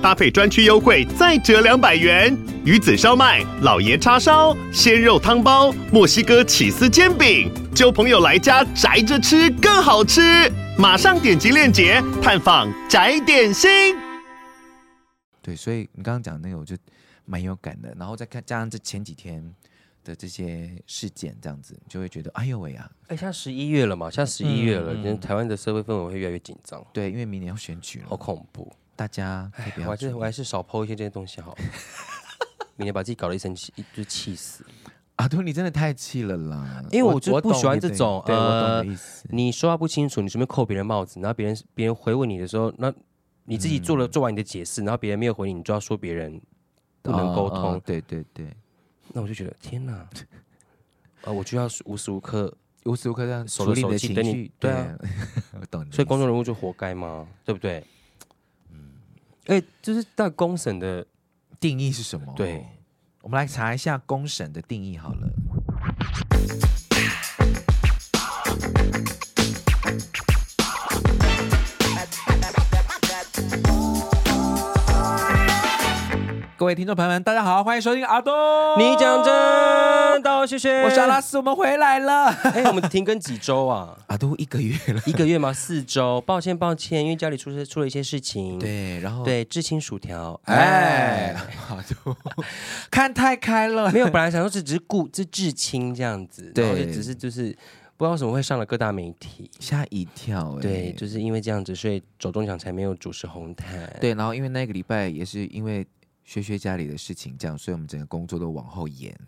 搭配专区优惠再折两百元。鱼子烧麦、老爷叉烧、鲜肉汤包、墨西哥起司煎饼，揪朋友来家宅着吃更好吃。马上点击链接探访宅点心。对，所以你刚刚讲那个，我就蛮有感的。然后再看加上这前几天的这些事件，这样子就会觉得，哎呦喂啊！哎，像十一月了嘛，像十一月了，嗯、台湾的社会氛围会越来越紧张。对，因为明年要选举了，好恐怖。大家哎，我还是我还是少 po 一些这些东西好了。明天把自己搞得一身气，就气死。阿杜，你真的太气了啦！因为我就不喜欢这种，对，我懂的意思。你说话不清楚，你随便扣别人帽子，然后别人别人回问你的时候，那你自己做了做完你的解释，然后别人没有回你，你就要说别人不能沟通。对对对，那我就觉得天哪！啊，我就要无时无刻无时无刻这样手机等你。对啊，我懂。所以公众人物就活该吗？对不对？嗯。哎，就是到公审的定义是什么？对。我们来查一下公审的定义好了。各位听众朋友们，大家好，欢迎收听阿东。你讲真，道谢谢。我是阿拉斯，我们回来了。哎，我们停更几周啊？阿东一个月了，一个月吗？四周。抱歉，抱歉，因为家里出出了一些事情。对，然后对，至亲薯条。哎，阿东看太开了。没有，本来想说是只是顾，这至亲这样子。对，然后只是就是不知道为什么会上了各大媒体，吓一跳。对，就是因为这样子，所以走中奖才没有主持红毯。对，然后因为那个礼拜也是因为。学学家里的事情，这样，所以我们整个工作都往后延。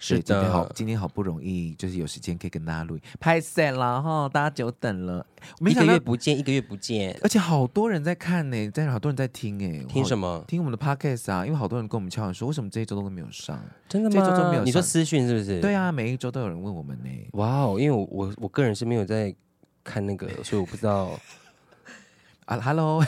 是的，今天好，今天好不容易就是有时间可以跟大家录音，拍谢了哈，大家久等了。一个月不见，一个月不见，而且好多人在看呢，但是好多人在听哎，听什么？听我们的 podcast 啊，因为好多人跟我们敲门说，为什么这一周都没有上？真的吗？这一周都没有上？你说私讯是不是？对啊，每一周都有人问我们呢。哇哦，因为我我我个人是没有在看那个，所以我不知道。啊哈喽，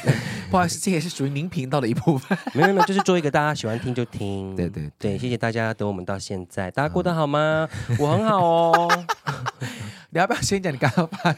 不好意思，这也是属于您频道的一部分。没有没有，就是做一个大家喜欢听就听。对对对，对，谢谢大家等我们到现在，大家过得好吗？我很好哦。你要不要先讲你刚刚发，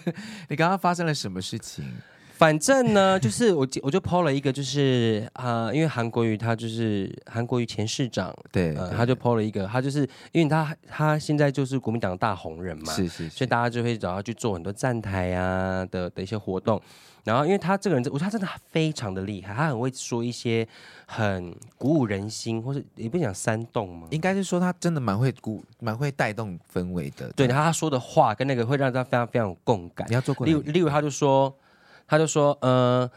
你刚刚发生了什么事情？反正呢，就是我我就 po 了一个，就是啊、呃，因为韩国瑜他就是韩国瑜前市长，对，呃、他就 po 了一个，他就是因为他他现在就是国民党的大红人嘛，是，是是，所以大家就会找他去做很多站台啊的的一些活动。然后，因为他这个人，我觉得他真的非常的厉害，他很会说一些很鼓舞人心，或是也不讲煽动嘛，应该是说他真的蛮会鼓，蛮会带动氛围的。对，然后他说的话跟那个会让他非常非常有共感。你要做过，例如，例如他就说，他就说，呃，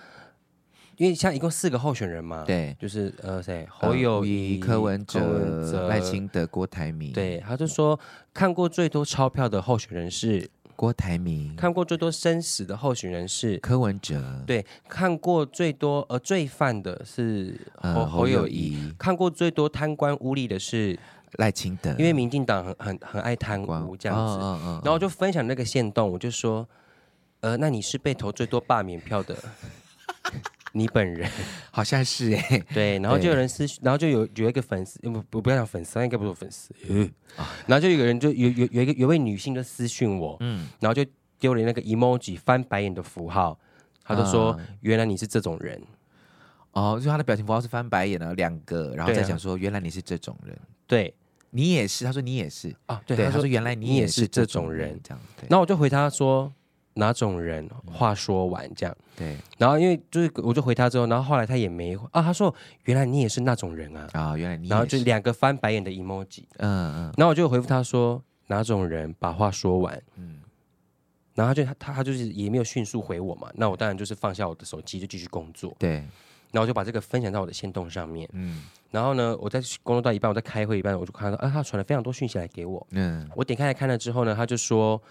因为像一共四个候选人嘛，对，就是呃谁，侯友宜、柯文哲、赖清德、郭台铭。对，他就说看过最多钞票的候选人是。郭台铭看过最多生死的候选人是柯文哲，对，看过最多呃罪犯的是侯侯友谊，看过最多贪官污吏的是赖清德，因为民进党很很很爱贪污这样子，哦哦哦、然后我就分享那个线动，我就说，呃，那你是被投最多罢免票的。你本人。好像是哎、欸，对，然后就有人私，然后就有有一个粉丝，不不不要讲粉丝，应该不是粉丝，嗯，然后就有个人就有有有一个有位女性就私讯我，嗯，然后就丢了那个 emoji 翻白眼的符号，他就说、嗯、原来你是这种人，哦，就他的表情符号是翻白眼的两个，然后再讲说原来你是这种人，对。你也是，他说你也是。啊，对，对他说原来你也是这种人，这样，然后我就回他说。哪种人？话说完这样，对。然后因为就是，我就回他之后，然后后来他也没啊。他说：“原来你也是那种人啊！”啊，原来你。然后就两个翻白眼的 emoji。嗯嗯。然后我就回复他说：“哪种人？把话说完。”嗯。然后他就他他就是也没有迅速回我嘛。那我当然就是放下我的手机，就继续工作。对。然后我就把这个分享到我的线动上面。嗯。然后呢，我在工作到一半，我在开会一半，我就看到啊，他传了非常多讯息来给我。嗯。我点开来看了之后呢，他就说。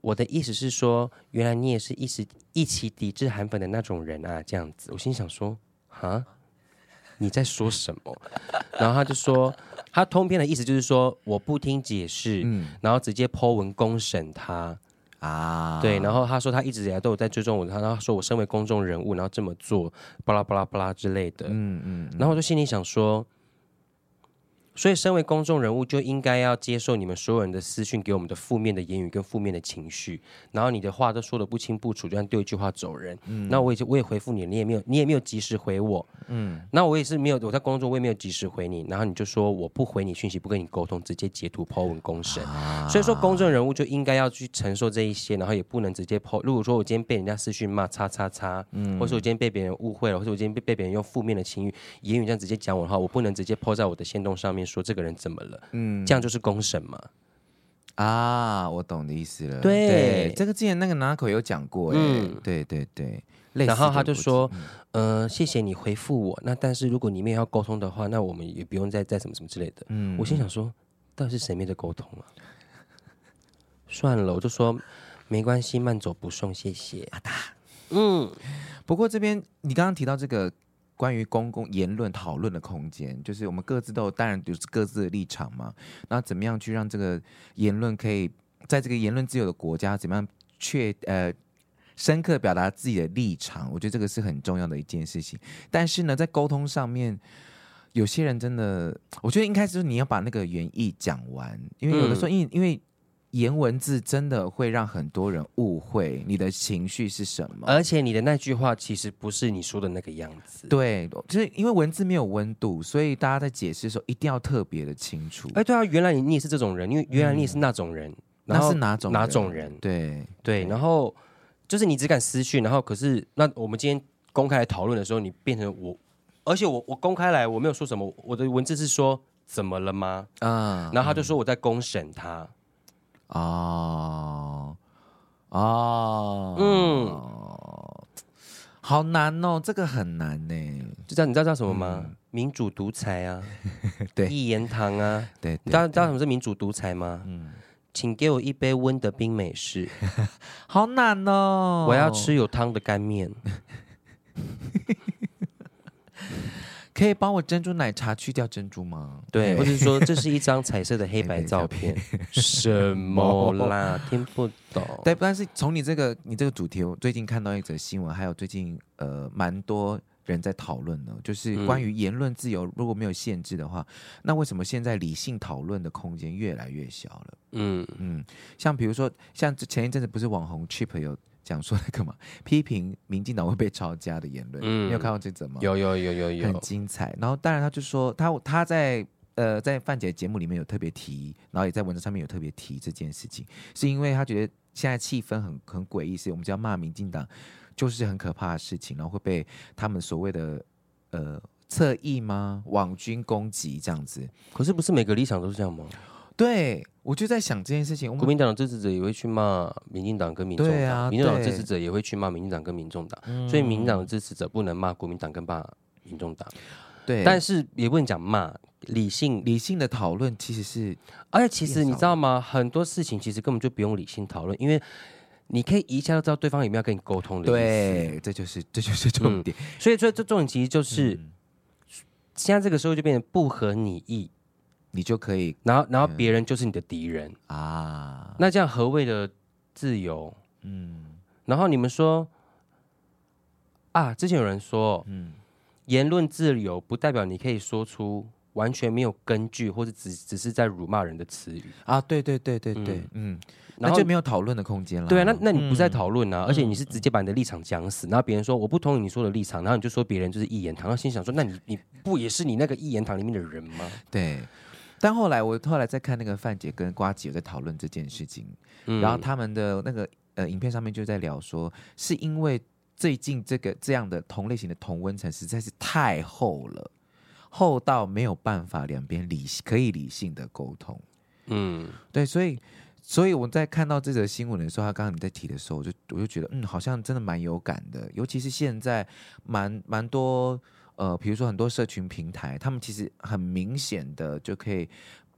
我的意思是说，原来你也是一时一起抵制韩粉的那种人啊，这样子。我心想说，哈，你在说什么？然后他就说，他通篇的意思就是说，我不听解释，嗯，然后直接 po 文公审他啊。对，然后他说他一直以来都有在追踪我，他然后说我身为公众人物，然后这么做，巴拉巴拉巴拉之类的。嗯嗯，然后我就心里想说。所以，身为公众人物，就应该要接受你们所有人的私讯给我们的负面的言语跟负面的情绪，然后你的话都说的不清不楚，就像丢一句话走人。嗯，那我也就我也回复你，你也没有你也没有及时回我。嗯，那我也是没有我在工作，我也没有及时回你，然后你就说我不回你讯息，不跟你沟通，直接截图 po 文公审。啊，所以说，公众人物就应该要去承受这一些，然后也不能直接 po。如果说我今天被人家私讯骂叉叉叉，嗯，或者我今天被别人误会了，或者我今天被被别人用负面的情语言语这样直接讲我的话，我不能直接 po 在我的线动上面。说这个人怎么了？嗯，这样就是公审嘛？啊，我懂的意思了。对，对这个之前那个拿口有讲过，嗯，对对对。然后他就说，嗯、呃，谢谢你回复我。那但是如果你们要沟通的话，那我们也不用再再什么什么之类的。嗯，我心想说，到底是谁没在沟通啊？算了，我就说没关系，慢走不送，谢谢。阿达，嗯，不过这边你刚刚提到这个。关于公共言论讨论的空间，就是我们各自都有当然就是各自的立场嘛。那怎么样去让这个言论可以在这个言论自由的国家，怎么样确呃深刻表达自己的立场？我觉得这个是很重要的一件事情。但是呢，在沟通上面，有些人真的，我觉得应该是你要把那个原意讲完，因为有的时候，因为因为。言文字真的会让很多人误会你的情绪是什么，而且你的那句话其实不是你说的那个样子。对，就是因为文字没有温度，所以大家在解释的时候一定要特别的清楚。哎，对啊，原来你你也是这种人，因为原来你也是那种人，嗯、那是哪种哪种人？对对，然后就是你只敢私讯，然后可是那我们今天公开来讨论的时候，你变成我，而且我我公开来我没有说什么，我的文字是说怎么了吗？啊，然后他就说我在公审他。哦，哦，嗯，好难哦，这个很难呢。就叫你知道叫什么吗？嗯、民主独裁啊，对，一言堂啊，对，你知道知道什么是民主独裁吗？嗯，请给我一杯温的冰美式，好难哦，我要吃有汤的干面。可以帮我珍珠奶茶去掉珍珠吗？对，或者说这是一张彩色的黑白照片，什么啦？听不懂。对，但是从你这个你这个主题，我最近看到一则新闻，还有最近呃蛮多人在讨论呢，就是关于言论自由如果没有限制的话，嗯、那为什么现在理性讨论的空间越来越小了？嗯嗯，像比如说像前一阵子不是网红 Chip 有。讲说那个嘛，批评民进党会被抄家的言论，嗯、你有看到这则吗？有有有有有，很精彩。然后当然他就说他他在呃在范姐节目里面有特别提，然后也在文章上面有特别提这件事情，是因为他觉得现在气氛很很诡异，是我们只要骂民进党就是很可怕的事情，然后会被他们所谓的呃侧翼吗？网军攻击这样子。可是不是每个立场都是这样吗？对，我就在想这件事情。国民党的支持者也会去骂民进党跟民众党，啊、民进党的支持者也会去骂民进党跟民众党，嗯、所以民进党的支持者不能骂国民党跟骂民众党。对，但是也不能讲骂，理性理性的讨论其实是，而且其实你知道吗？很多事情其实根本就不用理性讨论，因为你可以一下就知道对方有没有跟你沟通的。对，这就是这就是重点。嗯、所以说这重点其实就是，嗯、现在这个时候就变成不合你意。你就可以，然后然后别人就是你的敌人、嗯、啊。那这样何谓的自由？嗯，然后你们说啊，之前有人说，嗯，言论自由不代表你可以说出完全没有根据或者只只是在辱骂人的词语啊。对对对对对，嗯，嗯，那就没有讨论的空间了。对啊，那那你不再讨论啊，嗯、而且你是直接把你的立场讲死，然后别人说我不同意你说的立场，然后你就说别人就是一言堂，然后心想说，那你你不也是你那个一言堂里面的人吗？对。但后来我后来在看那个范姐跟瓜姐有在讨论这件事情，嗯、然后他们的那个呃影片上面就在聊说，是因为最近这个这样的同类型的同温层实在是太厚了，厚到没有办法两边理可以理性的沟通。嗯，对，所以所以我在看到这则新闻的时候，他刚刚你在提的时候，我就我就觉得嗯，好像真的蛮有感的，尤其是现在蛮蛮多。呃，比如说很多社群平台，他们其实很明显的就可以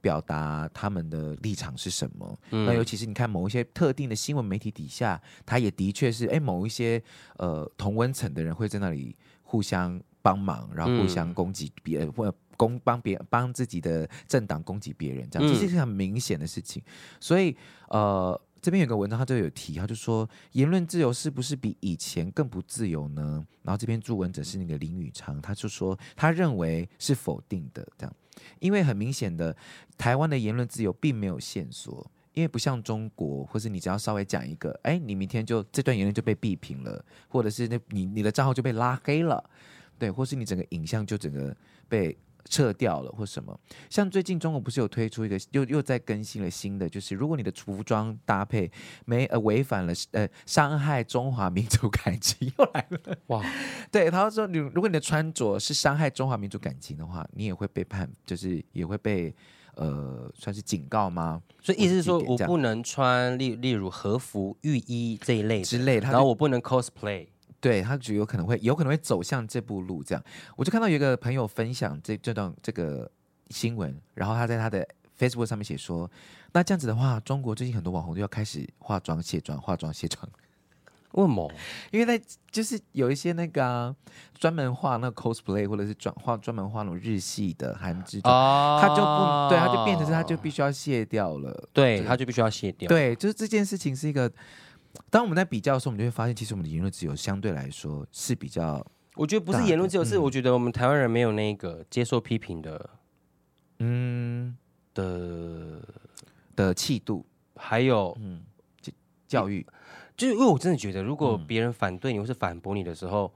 表达他们的立场是什么。嗯、那尤其是你看某一些特定的新闻媒体底下，他也的确是，哎，某一些呃同温层的人会在那里互相帮忙，然后互相攻击别人，或攻帮别人帮自己的政党攻击别人，这样其实是很明显的事情。所以呃。这边有个文章，他就有提，他就说言论自由是不是比以前更不自由呢？然后这边注文者是那个林宇昌，他就说他认为是否定的，这样，因为很明显的，台湾的言论自由并没有限缩，因为不像中国，或是你只要稍微讲一个，哎，你明天就这段言论就被毙屏了，或者是那你你的账号就被拉黑了，对，或是你整个影像就整个被。撤掉了或什么，像最近中国不是有推出一个，又又在更新了新的，就是如果你的服装搭配没呃违反了呃伤害中华民族感情，又来了哇！对，他说你如果你的穿着是伤害中华民族感情的话，你也会被判，就是也会被呃算是警告吗？所以意思是说我不能穿例例如和服、浴衣这一类之类，然后我不能 cosplay。对，他就有可能会有可能会走向这步路，这样我就看到有一个朋友分享这这段这个新闻，然后他在他的 Facebook 上面写说，那这样子的话，中国最近很多网红都要开始化妆卸妆，化妆卸妆。为什么？因为那就是有一些那个、啊、专门画那个 cosplay 或者是专画专门画那种日系的韩剧，哦、他就不对，他就变成是他就必须要卸掉了，对，他就必须要卸掉，对，就是这件事情是一个。当我们在比较的时候，我们就会发现，其实我们的言论自由相对来说是比较……我觉得不是言论自由，是我觉得我们台湾人没有那个接受批评的，嗯。的的气度，还有嗯教育，就是因为我真的觉得，如果别人反对你或是反驳你的时候，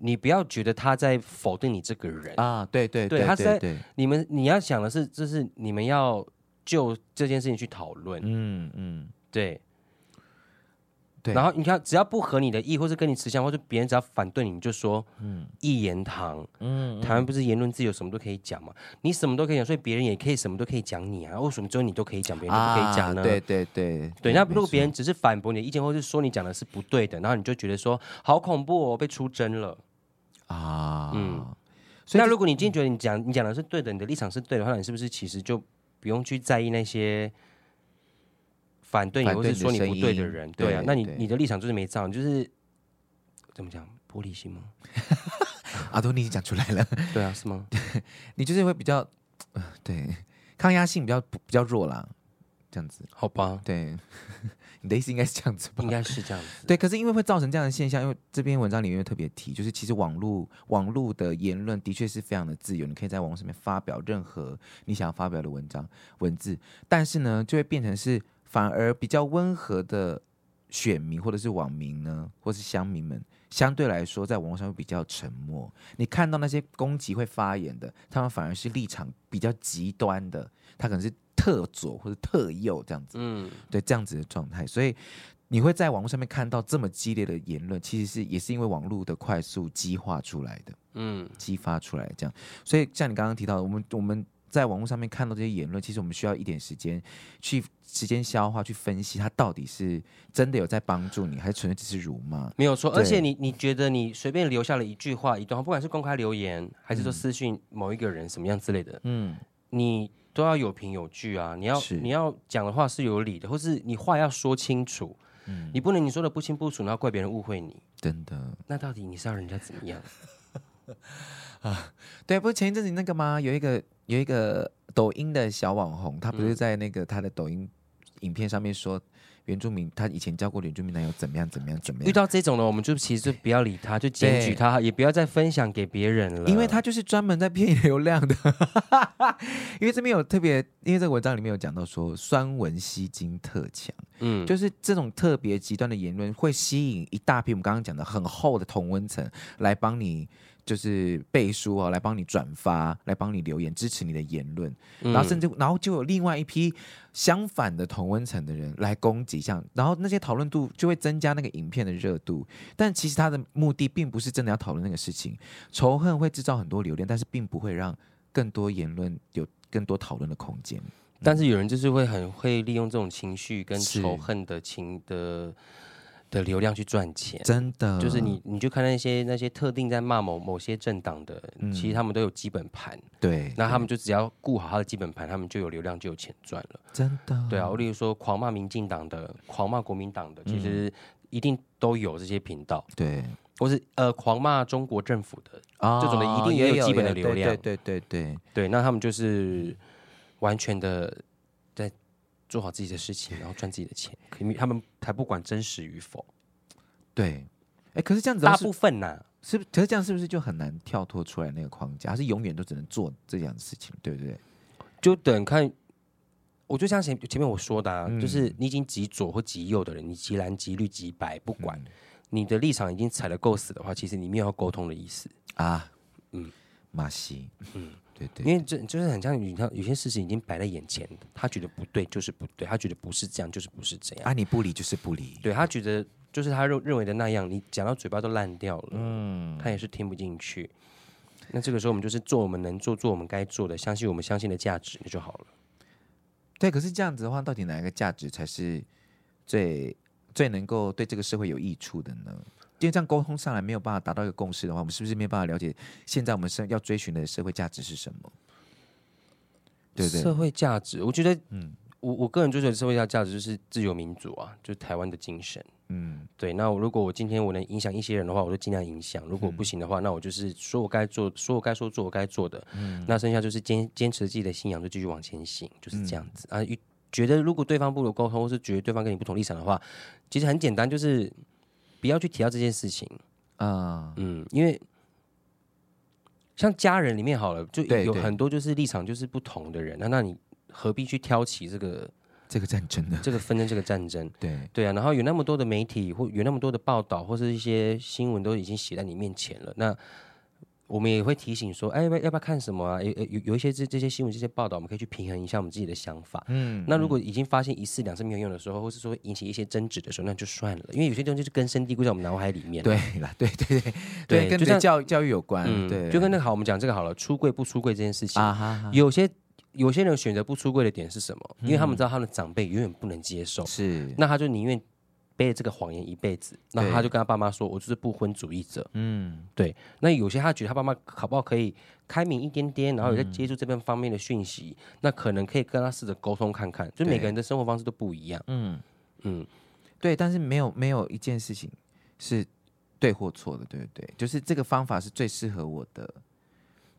你不要觉得他在否定你这个人。啊，对对对，他是在你们你要想的是，就是你们要就这件事情去讨论，嗯嗯，对。对。然后你看，只要不合你的意，或是跟你持相，或者别人只要反对你，你就说，嗯，一言堂，嗯，台湾不是言论自由，什么都可以讲嘛，你什么都可以讲，所以别人也可以什么都可以讲你啊，为什么只有你都可以讲，别人都不可以讲呢？啊、对对对。对，那如果别人只是反驳你的意见，或是说你讲的是不对的，然后你就觉得说好恐怖哦，被出征了。啊，嗯，所以那如果你今天觉得你讲你讲的是对的，你的立场是对的话，那你是不是其实就不用去在意那些？反对你，或是说你不对的人，对啊，那你你的立场就是没照，就是怎么讲，玻璃心吗？阿多，你已经讲出来了，对啊，是吗？你就是会比较，对，抗压性比较比较弱啦，这样子，好吧？对，你的意思应该是这样子吧？应该是这样子。对，可是因为会造成这样的现象，因为这篇文章里面特别提，就是其实网络网络的言论的确是非常的自由，你可以在网络上面发表任何你想要发表的文章文字，但是呢，就会变成是。反而比较温和的选民或者是网民呢，或是乡民们，相对来说在网络上会比较沉默。你看到那些攻击会发言的，他们反而是立场比较极端的，他可能是特左或者特右这样子。嗯，对，这样子的状态，所以你会在网络上面看到这么激烈的言论，其实是也是因为网络的快速激化出来的。嗯，激发出来这样。所以像你刚刚提到的，我们我们。在网络上面看到这些言论，其实我们需要一点时间去时间消化，去分析它到底是真的有在帮助你，还是纯粹只是辱骂？没有错。而且你你觉得你随便留下了一句话、一段话，不管是公开留言，还是说私讯某一个人什么样之类的，嗯，你都要有凭有据啊。你要你要讲的话是有理的，或是你话要说清楚。嗯，你不能你说的不清不楚，然后怪别人误会你。真的？那到底你是要人家怎么样？啊，对，不是前一阵子那个吗？有一个有一个抖音的小网红，他不是在那个他的抖音影片上面说原住民，他以前交过原住民男友怎么样怎么样怎么样。遇到这种的，我们就其实就不要理他，就检举他，也不要再分享给别人了，因为他就是专门在骗流量的。因为这边有特别，因为这个文章里面有讲到说酸文吸金特强，嗯，就是这种特别极端的言论会吸引一大批我们刚刚讲的很厚的同温层来帮你。就是背书哦，来帮你转发，来帮你留言支持你的言论，嗯、然后甚至然后就有另外一批相反的同温层的人来攻击，像然后那些讨论度就会增加那个影片的热度，但其实他的目的并不是真的要讨论那个事情，仇恨会制造很多流量，但是并不会让更多言论有更多讨论的空间。但是有人就是会很会利用这种情绪跟仇恨的情的。的流量去赚钱，真的。就是你，你就看那些那些特定在骂某某些政党的，嗯、其实他们都有基本盘，对，那他们就只要顾好他的基本盘，他们就有流量，就有钱赚了，真的。对啊，我例如说狂骂民进党的，狂骂国民党的，其实一定都有这些频道，对，或是呃狂骂中国政府的，哦、这种的一定也有基本的流量，对对对对对，对，那他们就是完全的。做好自己的事情，然后赚自己的钱，可他们才不管真实与否。对，哎，可是这样子，大部分呐、啊，是不？可是这样是不是就很难跳脱出来那个框架？还是永远都只能做这样的事情，对不对？就等看。我就像前前面我说的、啊，嗯、就是你已经极左或极右的人，你极蓝极绿极白，不管、嗯、你的立场已经踩得够死的话，其实你没有要沟通的意思啊。嗯，马西，嗯，对，对对，因为这就是很像你看，有些事情已经摆在眼前，他觉得不对就是不对，他觉得不是这样就是不是这样。啊，你不理就是不理，对他觉得就是他认认为的那样，你讲到嘴巴都烂掉了，嗯，他也是听不进去。那这个时候我们就是做我们能做，做我们该做的，相信我们相信的价值，那就好了。对，可是这样子的话，到底哪一个价值才是最最能够对这个社会有益处的呢？因为这样沟通上来没有办法达到一个共识的话，我们是不是没有办法了解现在我们是要追寻的社会价值是什么？对对，社会价值，我觉得，嗯，我我个人追求的社会价价值就是自由民主啊，就是台湾的精神。嗯，对。那如果我今天我能影响一些人的话，我就尽量影响；如果不行的话，嗯、那我就是说我该做，说我该说做我该做的。嗯，那剩下就是坚坚持自己的信仰，就继续往前行，就是这样子、嗯、啊。觉得如果对方不如沟通，或是觉得对方跟你不同立场的话，其实很简单，就是不要去提到这件事情啊。嗯，因为像家人里面好了，就有很多就是立场就是不同的人，那那你何必去挑起这个？这个战争呢这个纷争，这个战争，对对啊，然后有那么多的媒体或有那么多的报道或是一些新闻都已经写在你面前了，那我们也会提醒说，哎，要不要看什么啊？有有有一些这这些新闻这些报道，我们可以去平衡一下我们自己的想法。嗯，那如果已经发现一次两次没有用的时候，或是说引起一些争执的时候，那就算了，因为有些东西是根深蒂固在我们脑海里面。对啦，对对对对，跟教教教育有关。嗯，对，就跟那个好，我们讲这个好了，出柜不出柜这件事情啊，有些。有些人选择不出柜的点是什么？因为他们知道他的长辈永远不能接受，是，那他就宁愿背这个谎言一辈子。那他就跟他爸妈说：“我就是不婚主义者。”嗯，对。那有些他觉得他爸妈好不好可以开明一点点，然后有在接触这边方面的讯息，那可能可以跟他试着沟通看看。就每个人的生活方式都不一样。嗯嗯，对。但是没有没有一件事情是对或错的，对不对？就是这个方法是最适合我的。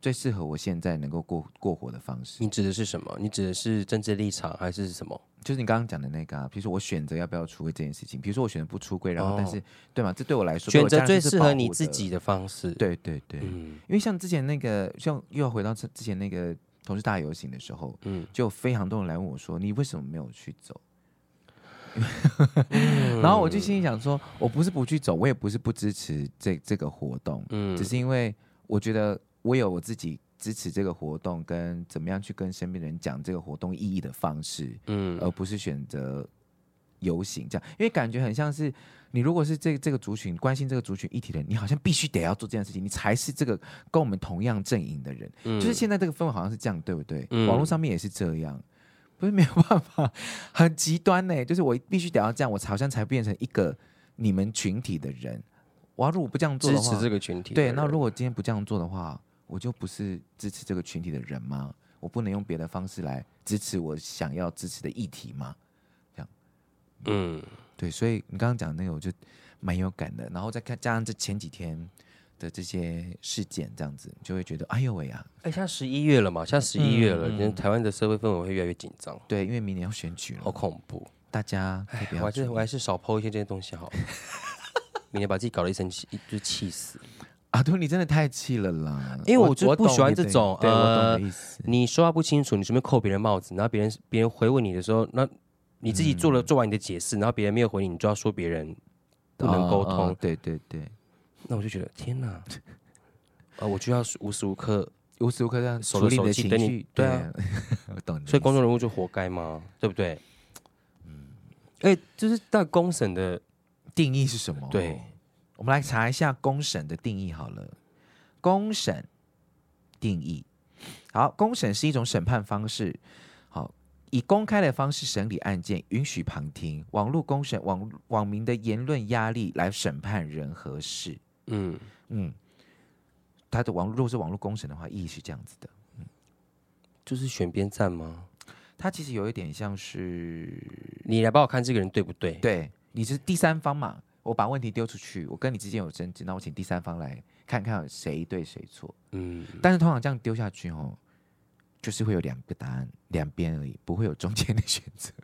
最适合我现在能够过过活的方式。你指的是什么？你指的是政治立场还是什么？就是你刚刚讲的那个啊，比如说我选择要不要出柜这件事情。比如说我选择不出柜，然后但是、哦、对吗？这对我来说选择最适合你自己的方式。对对对，嗯、因为像之前那个，像又要回到之前那个同事大游行的时候，嗯，就非常多人来问我说：“你为什么没有去走？” 嗯、然后我就心里想说：“我不是不去走，我也不是不支持这这个活动，嗯，只是因为我觉得。”我有我自己支持这个活动，跟怎么样去跟身边的人讲这个活动意义的方式，嗯，而不是选择游行这样，因为感觉很像是你如果是这个、这个族群关心这个族群议题的人，你好像必须得要做这件事情，你才是这个跟我们同样阵营的人，嗯，就是现在这个氛围好像是这样，对不对？嗯，网络上面也是这样，不是 没有办法，很极端呢，就是我必须得要这样，我好像才变成一个你们群体的人。我要如果不这样做的话，支持这个群体，对，那如果今天不这样做的话。我就不是支持这个群体的人吗？我不能用别的方式来支持我想要支持的议题吗？这样，嗯，对，所以你刚刚讲那个，我就蛮有感的。然后再看加上这前几天的这些事件，这样子就会觉得，哎呦喂啊！哎，现在十一月了嘛，现在十一月了，台湾的社会氛围会越来越紧张。对，因为明年要选举了，好恐怖！大家唉，我还是我还是少抛一些这些东西好了，明年把自己搞得一身气，就气死。阿杜，你真的太气了啦！因为我就不喜欢这种，对，我懂的意思。你说话不清楚，你随便扣别人帽子，然后别人别人回问你的时候，那你自己做了做完你的解释，然后别人没有回你，你就要说别人不能沟通。对对对，那我就觉得天哪！啊，我就要无时无刻无时无刻这样处理你的情绪，对啊，我懂。所以公众人物就活该吗？对不对？嗯，哎，就是在公审的定义是什么？对。我们来查一下公审的定义好了。公审定义，好，公审是一种审判方式，好，以公开的方式审理案件，允许旁听，网络公审，网网民的言论压力来审判人和事。嗯嗯，他的网络如果是网络公审的话，意义是这样子的，嗯，就是选边站吗？他其实有一点像是你来帮我看这个人对不对？对，你是第三方嘛。我把问题丢出去，我跟你之间有争执，那我请第三方来看看谁对谁错。嗯，但是通常这样丢下去哦，就是会有两个答案，两边而已，不会有中间的选择。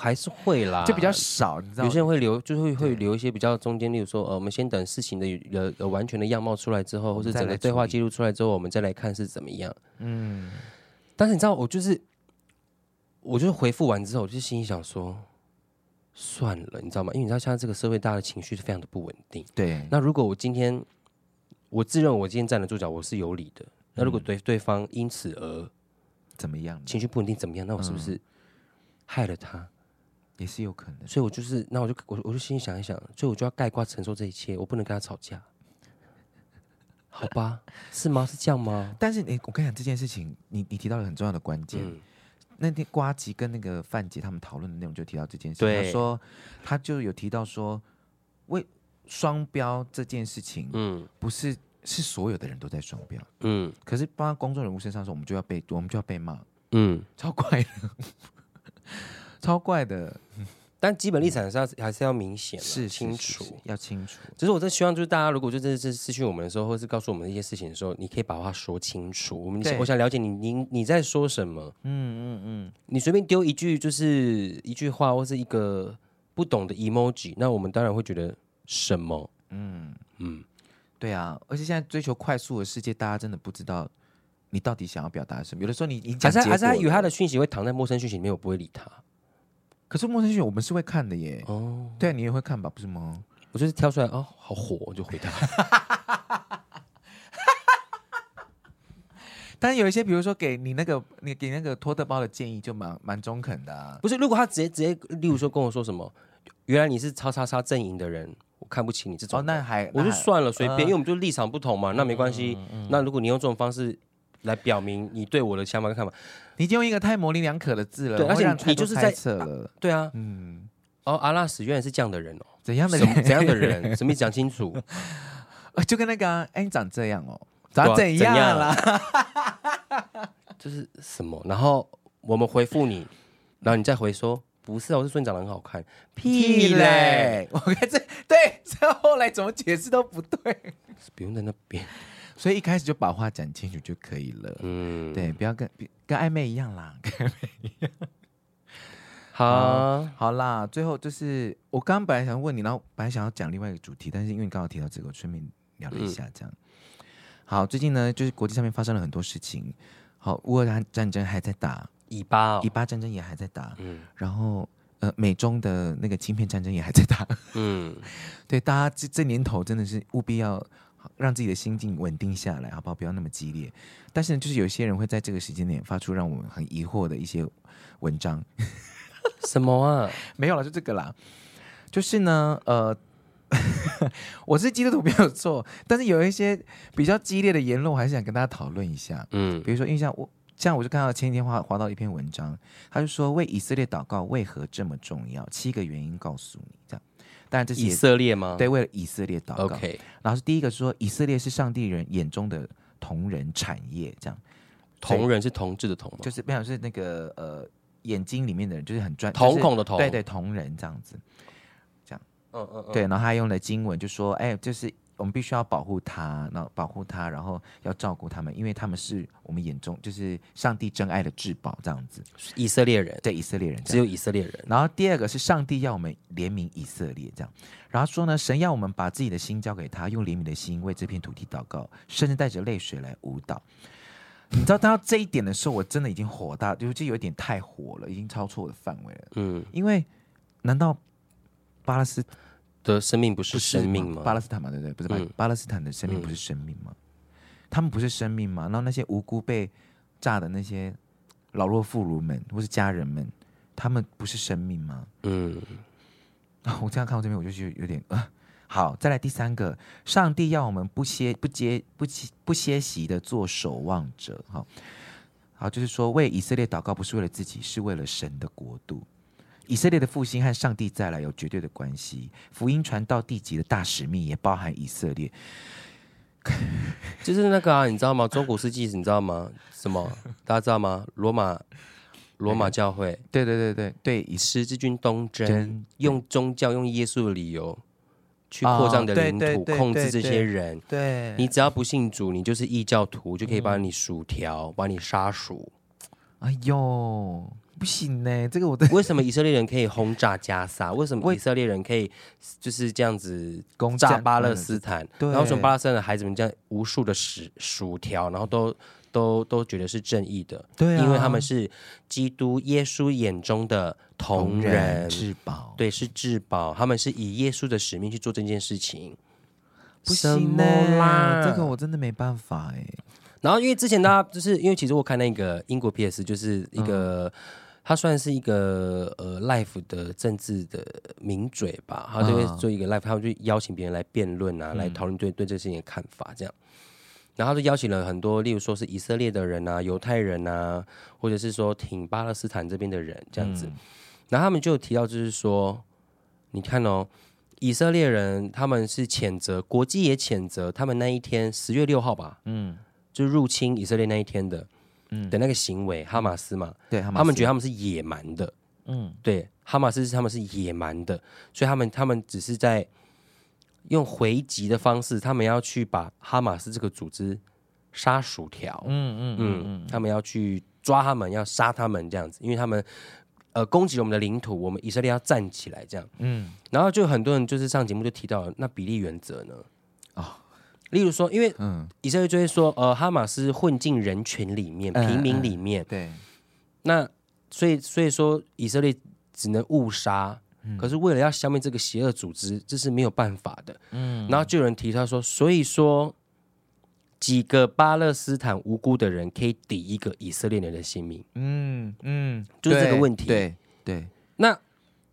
还是会啦，就比较少，你知道？有些人会留，就会会留一些比较中间，例如说，呃，我们先等事情的有有完全的样貌出来之后，或是整个对话记录出来之后，我们再来看是怎么样。嗯。但是你知道，我就是，我就是回复完之后，我就心里想说，算了，你知道吗？因为你知道，现在这个社会，大家的情绪是非常的不稳定。对。那如果我今天，我自认为我今天站得住脚，我是有理的。那如果对对方因此而怎么样，情绪不稳定怎么样？那我是不是害了他？也是有可能。所以我就是，那我就我我就心里想一想，所以我就要概括承受这一切，我不能跟他吵架，好吧？是吗？是这样吗？但是你，我跟你讲这件事情，你你提到了很重要的关键。嗯、那天瓜吉跟那个范姐他们讨论的内容就提到这件事，对他说他就有提到说，为双标这件事情，嗯，不是。是所有的人都在双标，嗯，可是放在公众人物身上的时候，我们就要被，我们就要被骂，嗯，超怪的，超怪的。但基本立场是要还是要明显，是清楚，要清楚。只是我真希望，就是大家如果就这这私讯我们的时候，或是告诉我们一些事情的时候，你可以把话说清楚。我们我想了解你，你你在说什么？嗯嗯嗯，你随便丢一句就是一句话，或是一个不懂的 emoji，那我们当然会觉得什么？嗯嗯。对啊，而且现在追求快速的世界，大家真的不知道你到底想要表达什么。有的时候你你还是还是他以为他的讯息会躺在陌生讯息里面，我不会理他。可是陌生讯息我们是会看的耶。哦，对啊，你也会看吧？不是吗？我就是挑出来哦，好火，我就回他。但是有一些，比如说给你那个你给那个托特包的建议，就蛮蛮中肯的啊。不是，如果他直接直接，例如说跟我说什么，原来你是叉叉叉阵营的人。我看不起你这种，哦，那还我就算了，随便，呃、因为我们就立场不同嘛，那没关系。嗯嗯嗯、那如果你用这种方式来表明你对我的想法跟看法，你已经用一个太模棱两可的字了，对，而且你就是在猜测了，对啊，嗯，哦，阿拉斯原来是这样的人哦，怎样的人？怎样的人？什么意思？讲清楚，就跟那个哎、啊，你长这样哦，长怎样啦？就是什么？然后我们回复你，然后你再回说。不是，我是说你长得很好看。屁嘞！我看这对，这后来怎么解释都不对。不用在那边，所以一开始就把话讲清楚就可以了。嗯，对，不要跟跟暧昧一样啦，跟暧昧一样。好，好啦，最后就是我刚刚本来想问你，然后本来想要讲另外一个主题，但是因为你刚好提到这个，我顺便聊了一下，这样。嗯、好，最近呢，就是国际上面发生了很多事情。好，乌克兰战争还在打。以巴、哦，以巴战争也还在打，嗯，然后呃，美中的那个芯片战争也还在打，嗯，对，大家这这年头真的是务必要让自己的心境稳定下来，好不好？不要那么激烈。但是呢就是有些人会在这个时间点发出让我们很疑惑的一些文章，什么啊？没有了，就这个啦。就是呢，呃，我是基督徒没有错，但是有一些比较激烈的言论，我还是想跟大家讨论一下，嗯，比如说印象我。这样我就看到前几天划划到一篇文章，他就说，为以色列祷告为何这么重要？七个原因告诉你。这样，当然这是以色列吗？对，为了以色列祷告。OK，然后是第一个说，以色列是上帝人眼中的同人产业。这样，同人是同志的同吗？就是没有是那个呃眼睛里面的人，就是很专瞳孔的瞳。对对，同人这样子。这样，嗯嗯嗯。对，然后他用了经文就说，哎，就是。我们必须要保护他，然后保护他，然后要照顾他们，因为他们是我们眼中就是上帝真爱的至宝，这样子。以色列人，对以色列人，只有以色列人。然后第二个是上帝要我们怜悯以色列，这样。然后说呢，神要我们把自己的心交给他，用怜悯的心为这片土地祷告，甚至带着泪水来舞蹈。你知道，当到这一点的时候，我真的已经火大，就就有点太火了，已经超出我的范围了。嗯，因为难道巴勒斯？的生命不是生命吗？吗巴勒斯坦嘛，对不对？不是巴、嗯、巴勒斯坦的生命不是生命吗？嗯、他们不是生命吗？然后那些无辜被炸的那些老弱妇孺们或是家人们，他们不是生命吗？嗯。啊，我这样看到这边，我就觉得有点啊。好，再来第三个，上帝要我们不歇不接不歇不歇息的做守望者。好，好，就是说为以色列祷告，不是为了自己，是为了神的国度。以色列的复兴和上帝再来有绝对的关系，福音传到地极的大使命也包含以色列，就是那个啊，你知道吗？中古世纪你知道吗？什么？大家知道吗？罗马罗马教会，对对对对对，以十字军东征，用宗教用耶稣的理由去扩张的领土，控制这些人。对，你只要不信主，你就是异教徒，就可以把你薯条，把你杀鼠。哎呦，不行呢！这个我的为什么以色列人可以轰炸加沙？为什么以色列人可以就是这样子攻炸巴勒斯坦？然后从巴勒斯坦的孩子们这样无数的薯薯条，然后都都都觉得是正义的，对啊，因为他们是基督耶稣眼中的同人至宝，对，是至宝，他们是以耶稣的使命去做这件事情。不行啦，这个我真的没办法哎。然后，因为之前大家就是因为其实我看那个英国 PS 就是一个，他、嗯、算是一个呃 l i f e 的政治的名嘴吧，他就会做一个 l i f e 他们就邀请别人来辩论啊，嗯、来讨论对对这事情的看法这样。然后就邀请了很多，例如说是以色列的人啊、犹太人啊，或者是说挺巴勒斯坦这边的人这样子。嗯、然后他们就提到，就是说，你看哦，以色列人他们是谴责，国际也谴责他们那一天十月六号吧，嗯。就入侵以色列那一天的，嗯，的那个行为，哈马斯嘛，对，他们觉得他们是野蛮的，嗯，对，哈马斯是他们是野蛮的，所以他们他们只是在用回击的方式，他们要去把哈马斯这个组织杀薯条，嗯嗯嗯嗯，他们要去抓他们，要杀他们这样子，因为他们呃攻击了我们的领土，我们以色列要站起来这样，嗯，然后就很多人就是上节目就提到了那比例原则呢。例如说，因为以色列就会说，呃，哈马斯混进人群里面，平民里面，对，那所以所以说以色列只能误杀，嗯、可是为了要消灭这个邪恶组织，这是没有办法的。嗯，然后就有人提他说，所以说几个巴勒斯坦无辜的人可以抵一个以色列人的性命。嗯嗯，就是这个问题。对对，那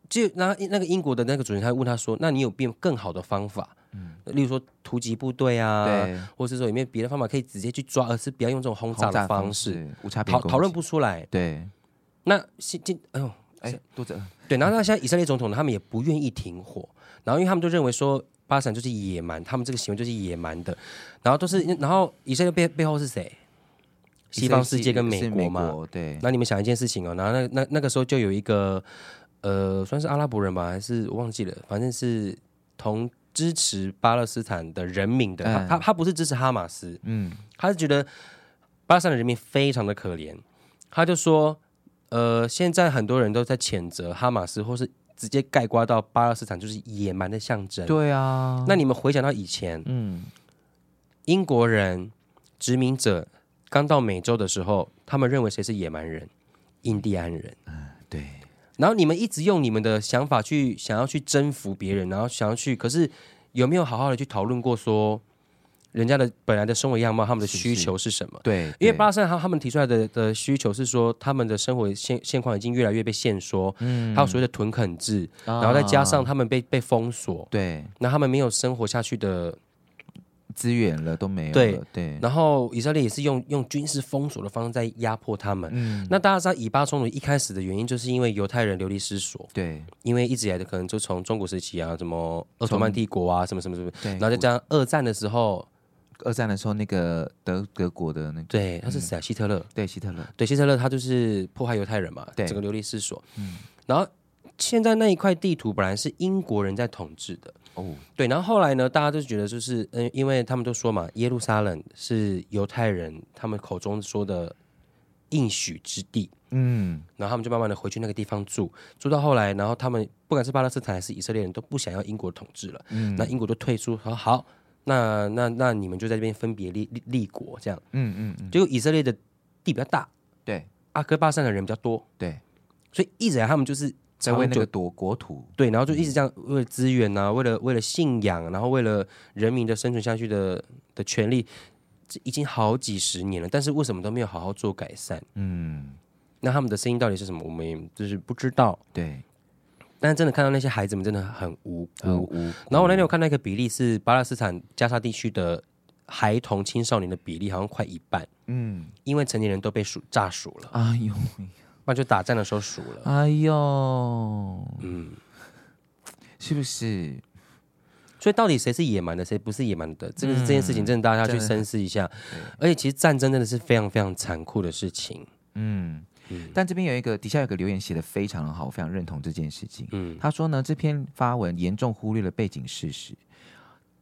就然后那个英国的那个主人他问他说，那你有变更好的方法？例如说突击部队啊，对，或者是说有没有别的方法可以直接去抓，而是不要用这种轰炸的方式，无差别讨讨论不出来。对，那现今哎呦哎肚子饿，对，然后那现在以色列总统呢，他们也不愿意停火，然后因为他们就认为说巴勒斯坦就是野蛮，他们这个行为就是野蛮的，然后都是然后以色列背背后是谁？西方世界跟美国嘛，对。那你们想一件事情哦，然后那那那个时候就有一个呃，算是阿拉伯人吧，还是我忘记了，反正是同。支持巴勒斯坦的人民的，他他他不是支持哈马斯，嗯，他是觉得巴勒斯坦的人民非常的可怜，他就说，呃，现在很多人都在谴责哈马斯，或是直接概括到巴勒斯坦就是野蛮的象征，对啊，那你们回想到以前，嗯，英国人殖民者刚到美洲的时候，他们认为谁是野蛮人？印第安人，嗯，对。然后你们一直用你们的想法去想要去征服别人，然后想要去，可是有没有好好的去讨论过说人家的本来的生活样貌，他们的需求是什么？对，因为巴勒斯坦他他们提出来的的需求是说，他们的生活现现况已经越来越被限缩，嗯，还有所谓的屯垦制，然后再加上他们被被封锁，对，那他们没有生活下去的。资源了都没有了，对对，然后以色列也是用用军事封锁的方式在压迫他们。嗯，那大家知道以巴冲突一开始的原因，就是因为犹太人流离失所。对，因为一直以来的可能就从中古时期啊，什么奥斯曼帝国啊，什么什么什么，对，然后再加上二战的时候，二战的时候那个德德国的那个，对，他是谁啊？希特勒，对，希特勒，对，希特勒他就是迫害犹太人嘛，对，整个流离失所。嗯，然后现在那一块地图本来是英国人在统治的。哦，对，然后后来呢，大家都觉得就是，嗯，因为他们都说嘛，耶路撒冷是犹太人他们口中说的应许之地，嗯，然后他们就慢慢的回去那个地方住，住到后来，然后他们不管是巴勒斯坦还是以色列人都不想要英国统治了，嗯，那英国就退出，说好，那那那你们就在这边分别立立立国这样，嗯嗯嗯，结果以色列的地比较大，对，阿哥巴山的人比较多，对，所以一直以来他们就是。在为那个夺国土，对，然后就一直这样为了资源啊，为了为了信仰，然后为了人民的生存下去的的权利，这已经好几十年了，但是为什么都没有好好做改善？嗯，那他们的声音到底是什么？我们也就是不知道。对，但是真的看到那些孩子们真的很无很。无辜。然后我那天有看到一个比例是巴勒斯坦加沙地区的孩童青少年的比例好像快一半。嗯，因为成年人都被数炸数了。哎呦。那就打战的时候数了。哎呦，嗯，是不是？所以到底谁是野蛮的，谁不是野蛮的？这个这件事情，真的大家要去深思一下。而且其实战争真的是非常非常残酷的事情。嗯嗯。但这边有一个底下有个留言写的非常好，我非常认同这件事情。嗯，他说呢，这篇发文严重忽略了背景事实。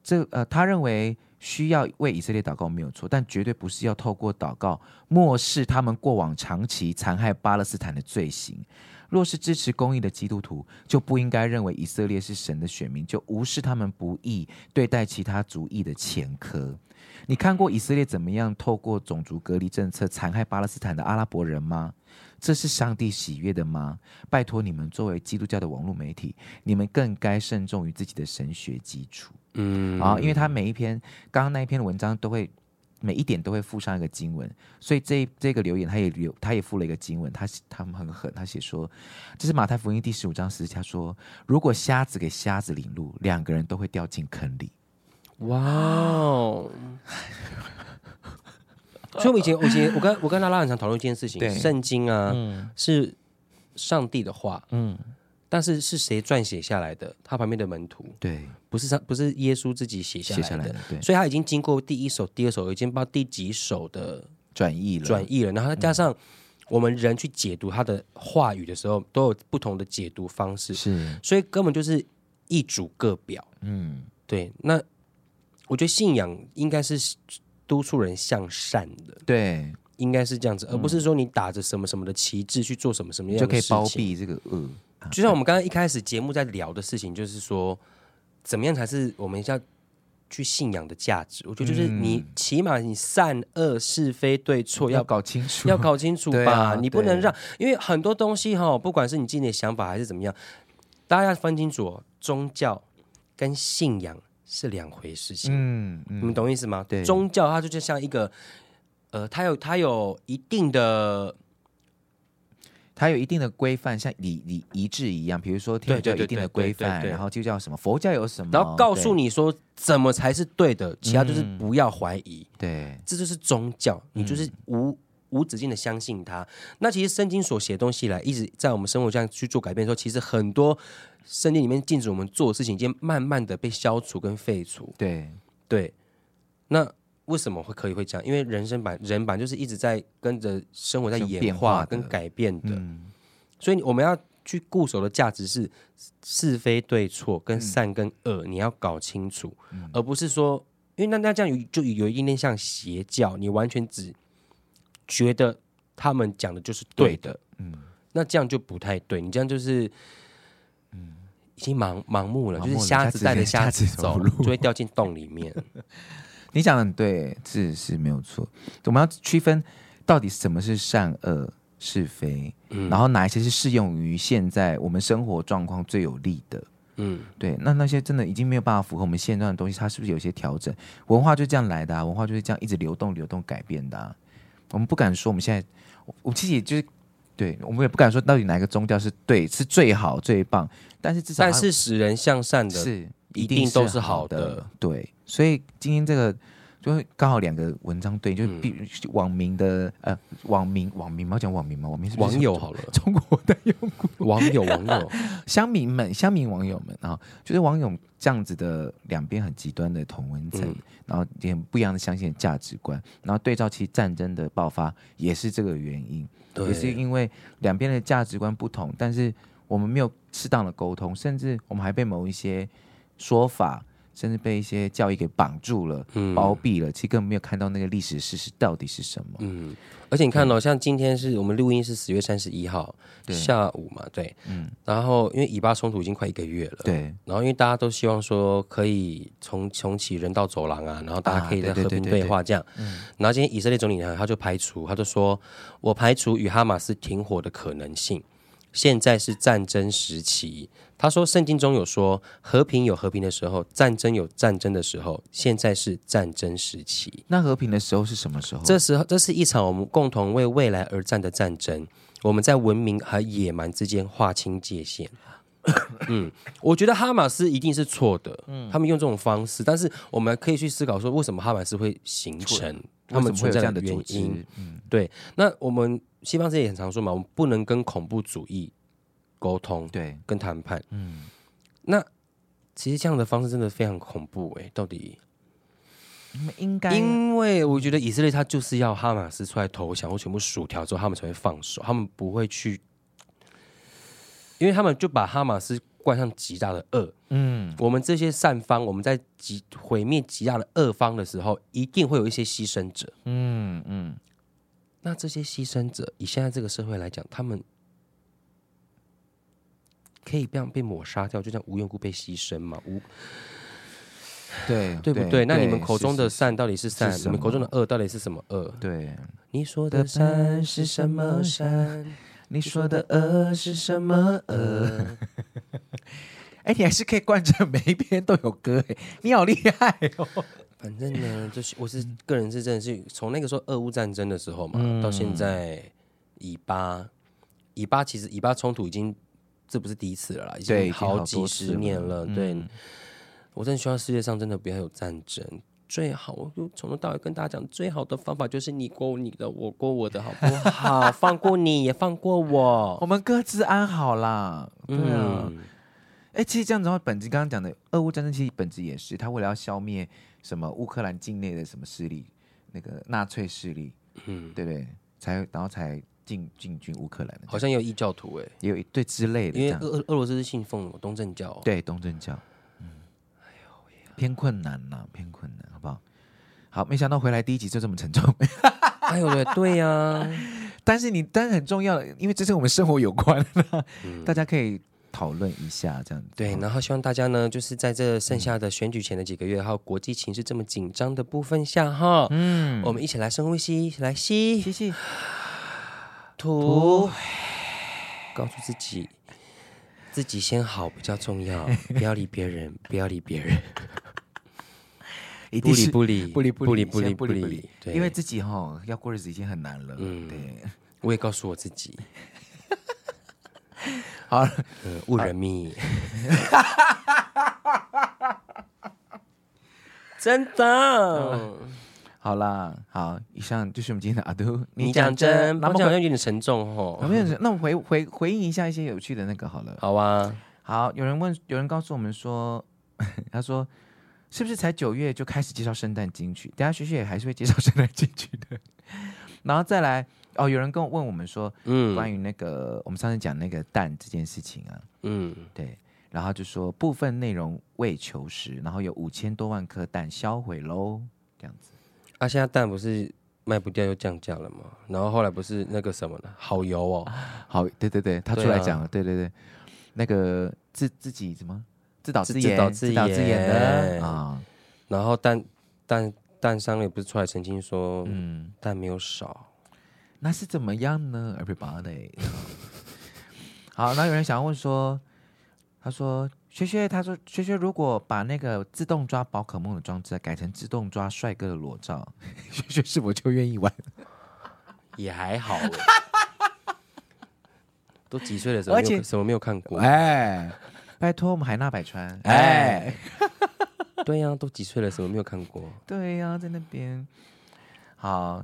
这呃，他认为需要为以色列祷告没有错，但绝对不是要透过祷告漠视他们过往长期残害巴勒斯坦的罪行。若是支持公义的基督徒，就不应该认为以色列是神的选民，就无视他们不义对待其他族裔的前科。你看过以色列怎么样透过种族隔离政策残害巴勒斯坦的阿拉伯人吗？这是上帝喜悦的吗？拜托你们，作为基督教的网络媒体，你们更该慎重于自己的神学基础。嗯，啊，因为他每一篇刚刚那一篇文章都会。每一点都会附上一个经文，所以这这个留言他也留，他也附了一个经文。他他们很狠，他写说：“这是马太福音第十五章十字架说，如果瞎子给瞎子领路，两个人都会掉进坑里。”哇哦！所以，我以前，我以前，我跟我跟拉拉很常讨论一件事情：圣经啊，嗯、是上帝的话，嗯。但是是谁撰写下来的？他旁边的门徒，对，不是他，不是耶稣自己写下来的，对，所以他已经经过第一手、第二手，已经不知道第几手的转译了，转译了。然后加上我们人去解读他的话语的时候，嗯、都有不同的解读方式，是，所以根本就是一主各表。嗯，对。那我觉得信仰应该是督促人向善的，对，应该是这样子，而不是说你打着什么什么的旗帜去做什么什么样的就可以包庇这个恶。就像我们刚刚一开始节目在聊的事情，就是说，怎么样才是我们要去信仰的价值？我觉得就是你起码你善恶是非对错要搞清楚，要搞清楚吧。你不能让，因为很多东西哈，不管是你自己的想法还是怎么样，大家要分清楚，宗教跟信仰是两回事情。嗯，你们懂意思吗？对，宗教它就就像一个，呃，它有它有一定的。它有一定的规范，像礼礼仪制一样，比如说天主教有一定的规范，然后就叫什么佛教有什么，然后告诉你说怎么才是对的，其他就是不要怀疑。对，这就是宗教，你就是无、嗯、无止境的相信它。那其实圣经所写的东西来，一直在我们生活这样去做改变的时候，其实很多圣经里面禁止我们做的事情，已经慢慢的被消除跟废除。对。对，那。为什么会可以会这样？因为人生版人版就是一直在跟着生活在演化跟改变的，嗯、所以我们要去固守的价值是是非对错跟善跟恶，你要搞清楚，嗯、而不是说，因为那那这样有就有一点点像邪教，你完全只觉得他们讲的就是对的，对嗯，那这样就不太对，你这样就是，嗯，已经盲盲目了，就是瞎子带着瞎子走路，就会掉进洞里面。你讲的很对，是是没有错。我们要区分到底什么是善恶是非，嗯，然后哪一些是适用于现在我们生活状况最有利的，嗯，对。那那些真的已经没有办法符合我们现状的东西，它是不是有些调整？文化就这样来的啊，文化就是这样一直流动、流动、改变的啊。我们不敢说我们现在，我其实也就是对，我们也不敢说到底哪个宗教是对、是最好、最棒，但是至少但是使人向善的是。一定都是好的，好的，对，所以今天这个就刚好两个文章对，就必网民的呃网民网民嘛，讲网民嘛，网民是，是网友好了，中国的用户？网友 网友。乡民们乡民网友们啊，就是网友这样子的两边很极端的同文层，嗯、然后也很不一样的相信价值观，然后对照其战争的爆发也是这个原因，对。也是因为两边的价值观不同，但是我们没有适当的沟通，甚至我们还被某一些。说法，甚至被一些教义给绑住了、嗯、包庇了，其实根本没有看到那个历史事实到底是什么。嗯，而且你看到、像今天是我们录音是十月三十一号下午嘛，对，嗯，然后因为以巴冲突已经快一个月了，对，然后因为大家都希望说可以重重启人道走廊啊，然后大家可以在和平对话这样，嗯，然后今天以色列总理呢，他就排除，他就说我排除与哈马斯停火的可能性。现在是战争时期，他说圣经中有说和平有和平的时候，战争有战争的时候，现在是战争时期。那和平的时候是什么时候？这时候，这是一场我们共同为未来而战的战争。我们在文明和野蛮之间划清界限。嗯，我觉得哈马斯一定是错的。嗯，他们用这种方式，但是我们可以去思考说，为什么哈马斯会形成？他们存在的原因？嗯，对。那我们。西方世界也很常说嘛，我们不能跟恐怖主义沟通，对，跟谈判。嗯，那其实这样的方式真的非常恐怖哎、欸，到底应该？因为我觉得以色列他就是要哈马斯出来投降或全部薯条之后，他们才会放手，他们不会去，因为他们就把哈马斯冠上极大的恶。嗯，我们这些善方，我们在极毁灭极大的恶方的时候，一定会有一些牺牲者。嗯嗯，那这些牺牲者，以现在这个社会来讲，他们可以这样被抹杀掉，就这样无缘故被牺牲嘛？无。对对不对？对，那你们口中的善到底是善？你们口中的恶到底是什么恶？对，你说的善是什么善？你说的恶是什么恶？哎，你还是可以贯彻 每一篇都有歌哎，你好厉害哦！反正呢，就是我是个人是真的是从那个时候俄乌战争的时候嘛，嗯、到现在以巴以巴其实以巴冲突已经这不是第一次了啦，已经好几十年了，了对。嗯我真的希望世界上真的不要有战争，最好我就从头到尾跟大家讲，最好的方法就是你过你的，我过我的，好不好？放过你也放过我，我们各自安好啦。对啊，哎、嗯，其实这样子的话，本质刚刚讲的俄乌战争，其实本质也是他为了要消灭什么乌克兰境内的什么势力，那个纳粹势力，嗯，对不对？才然后才进进军乌克兰的，好像也有异教徒哎，也有一对之类的，因为俄俄罗斯是信奉东正教，对东正教。偏困难呐、啊，偏困难，好不好？好，没想到回来第一集就这么沉重。哎呦喂，对呀、啊，但是你当然很重要，因为这是我们生活有关的，嗯、大家可以讨论一下这样子。对，然后希望大家呢，就是在这剩下的选举前的几个月，还有国际情势这么紧张的部分下，哈，嗯，我们一起来深呼吸，一起来吸吸吸，吐，告诉自己。自己先好比较重要，不要理别人，不要理别人，不理不理不理不理不理不理，因为自己哈要过日子已经很难了。嗯，对，我也告诉我自己，好，误人命，真的。好啦，好，以上就是我们今天的阿都。你讲真，那么好像有点沉重哦。没有，那我回回回应一下一些有趣的那个好了。好啊，好，有人问，有人告诉我们说，他说是不是才九月就开始介绍圣诞金曲？等下学学也还是会介绍 圣诞金曲的。然后再来，哦，有人跟我问我们说，嗯，关于那个我们上次讲那个蛋这件事情啊，嗯，对，然后就说部分内容未求实，然后有五千多万颗蛋销毁喽，这样子。他、啊、现在蛋不是卖不掉又降价了吗？然后后来不是那个什么呢，好油哦，好，对对对，他出来讲了，对，啊、对对对，那个自自己怎么自导自演，自导自演，的啊。然后但但但商也不是出来澄清说，嗯，但没有少，那是怎么样呢？Everybody，好，那有人想要问说，他说。薛薛他说：“薛薛，如果把那个自动抓宝可梦的装置改成自动抓帅哥的裸照，薛薛是否就愿意玩？也还好，都几岁了，什么没有什么没有看过？哎，拜托我们海纳百川，哎，对呀、啊，都几岁了，什么没有看过？对呀、啊，在那边好，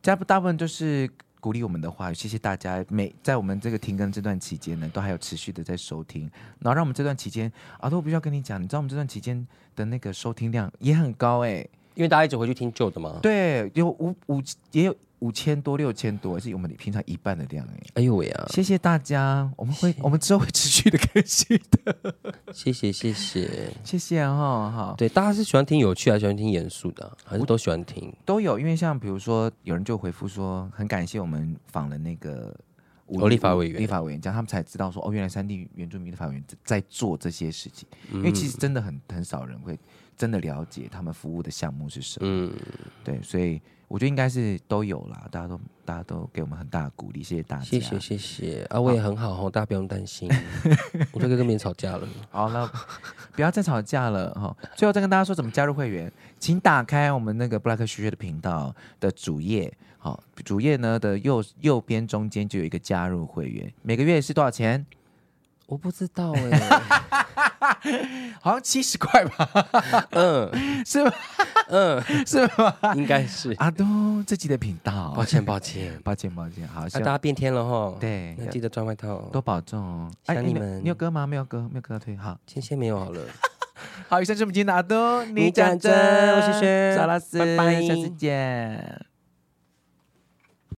大部大部分都是。”鼓励我们的话，谢谢大家。每在我们这个停更这段期间呢，都还有持续的在收听，然后让我们这段期间啊，都必须要跟你讲，你知道我们这段期间的那个收听量也很高哎、欸，因为大家一直回去听旧的嘛。对，有五五也有。五千多、六千多，是我们平常一半的量哎！哎呦喂啊！谢谢大家，我们会我们之后会持续的更新的。谢谢谢谢谢谢哈好。对，大家是喜欢听有趣还是喜欢听严肃的？还是都喜欢听？都有，因为像比如说，有人就回复说，很感谢我们访了那个哦立法委员，立法委员这样他们才知道说，哦，原来三地原住民的法委员在做这些事情。嗯、因为其实真的很很少人会真的了解他们服务的项目是什么。嗯，对，所以。我觉得应该是都有啦，大家都大家都给我们很大的鼓励，谢谢大家，谢谢谢谢啊，我也很好哈，大家不用担心，我这个跟别人吵架了。好了，不要再吵架了哈。最后再跟大家说怎么加入会员，请打开我们那个布拉克学学的频道的主页，好，主页呢的右右边中间就有一个加入会员，每个月是多少钱？我不知道哎、欸，好像七十块吧？嗯，是吗？嗯，是吗？应该是阿东自己的频道。抱歉，抱歉，抱歉，抱歉。好，那大家变天了哈。对，要记得穿外套，多保重哦。想你们，你有歌吗？没有歌，没有歌推。好，先先没有好了。好，以上是我们今天的阿东，你讲真，我是轩，萨拉斯，拜拜，下次见。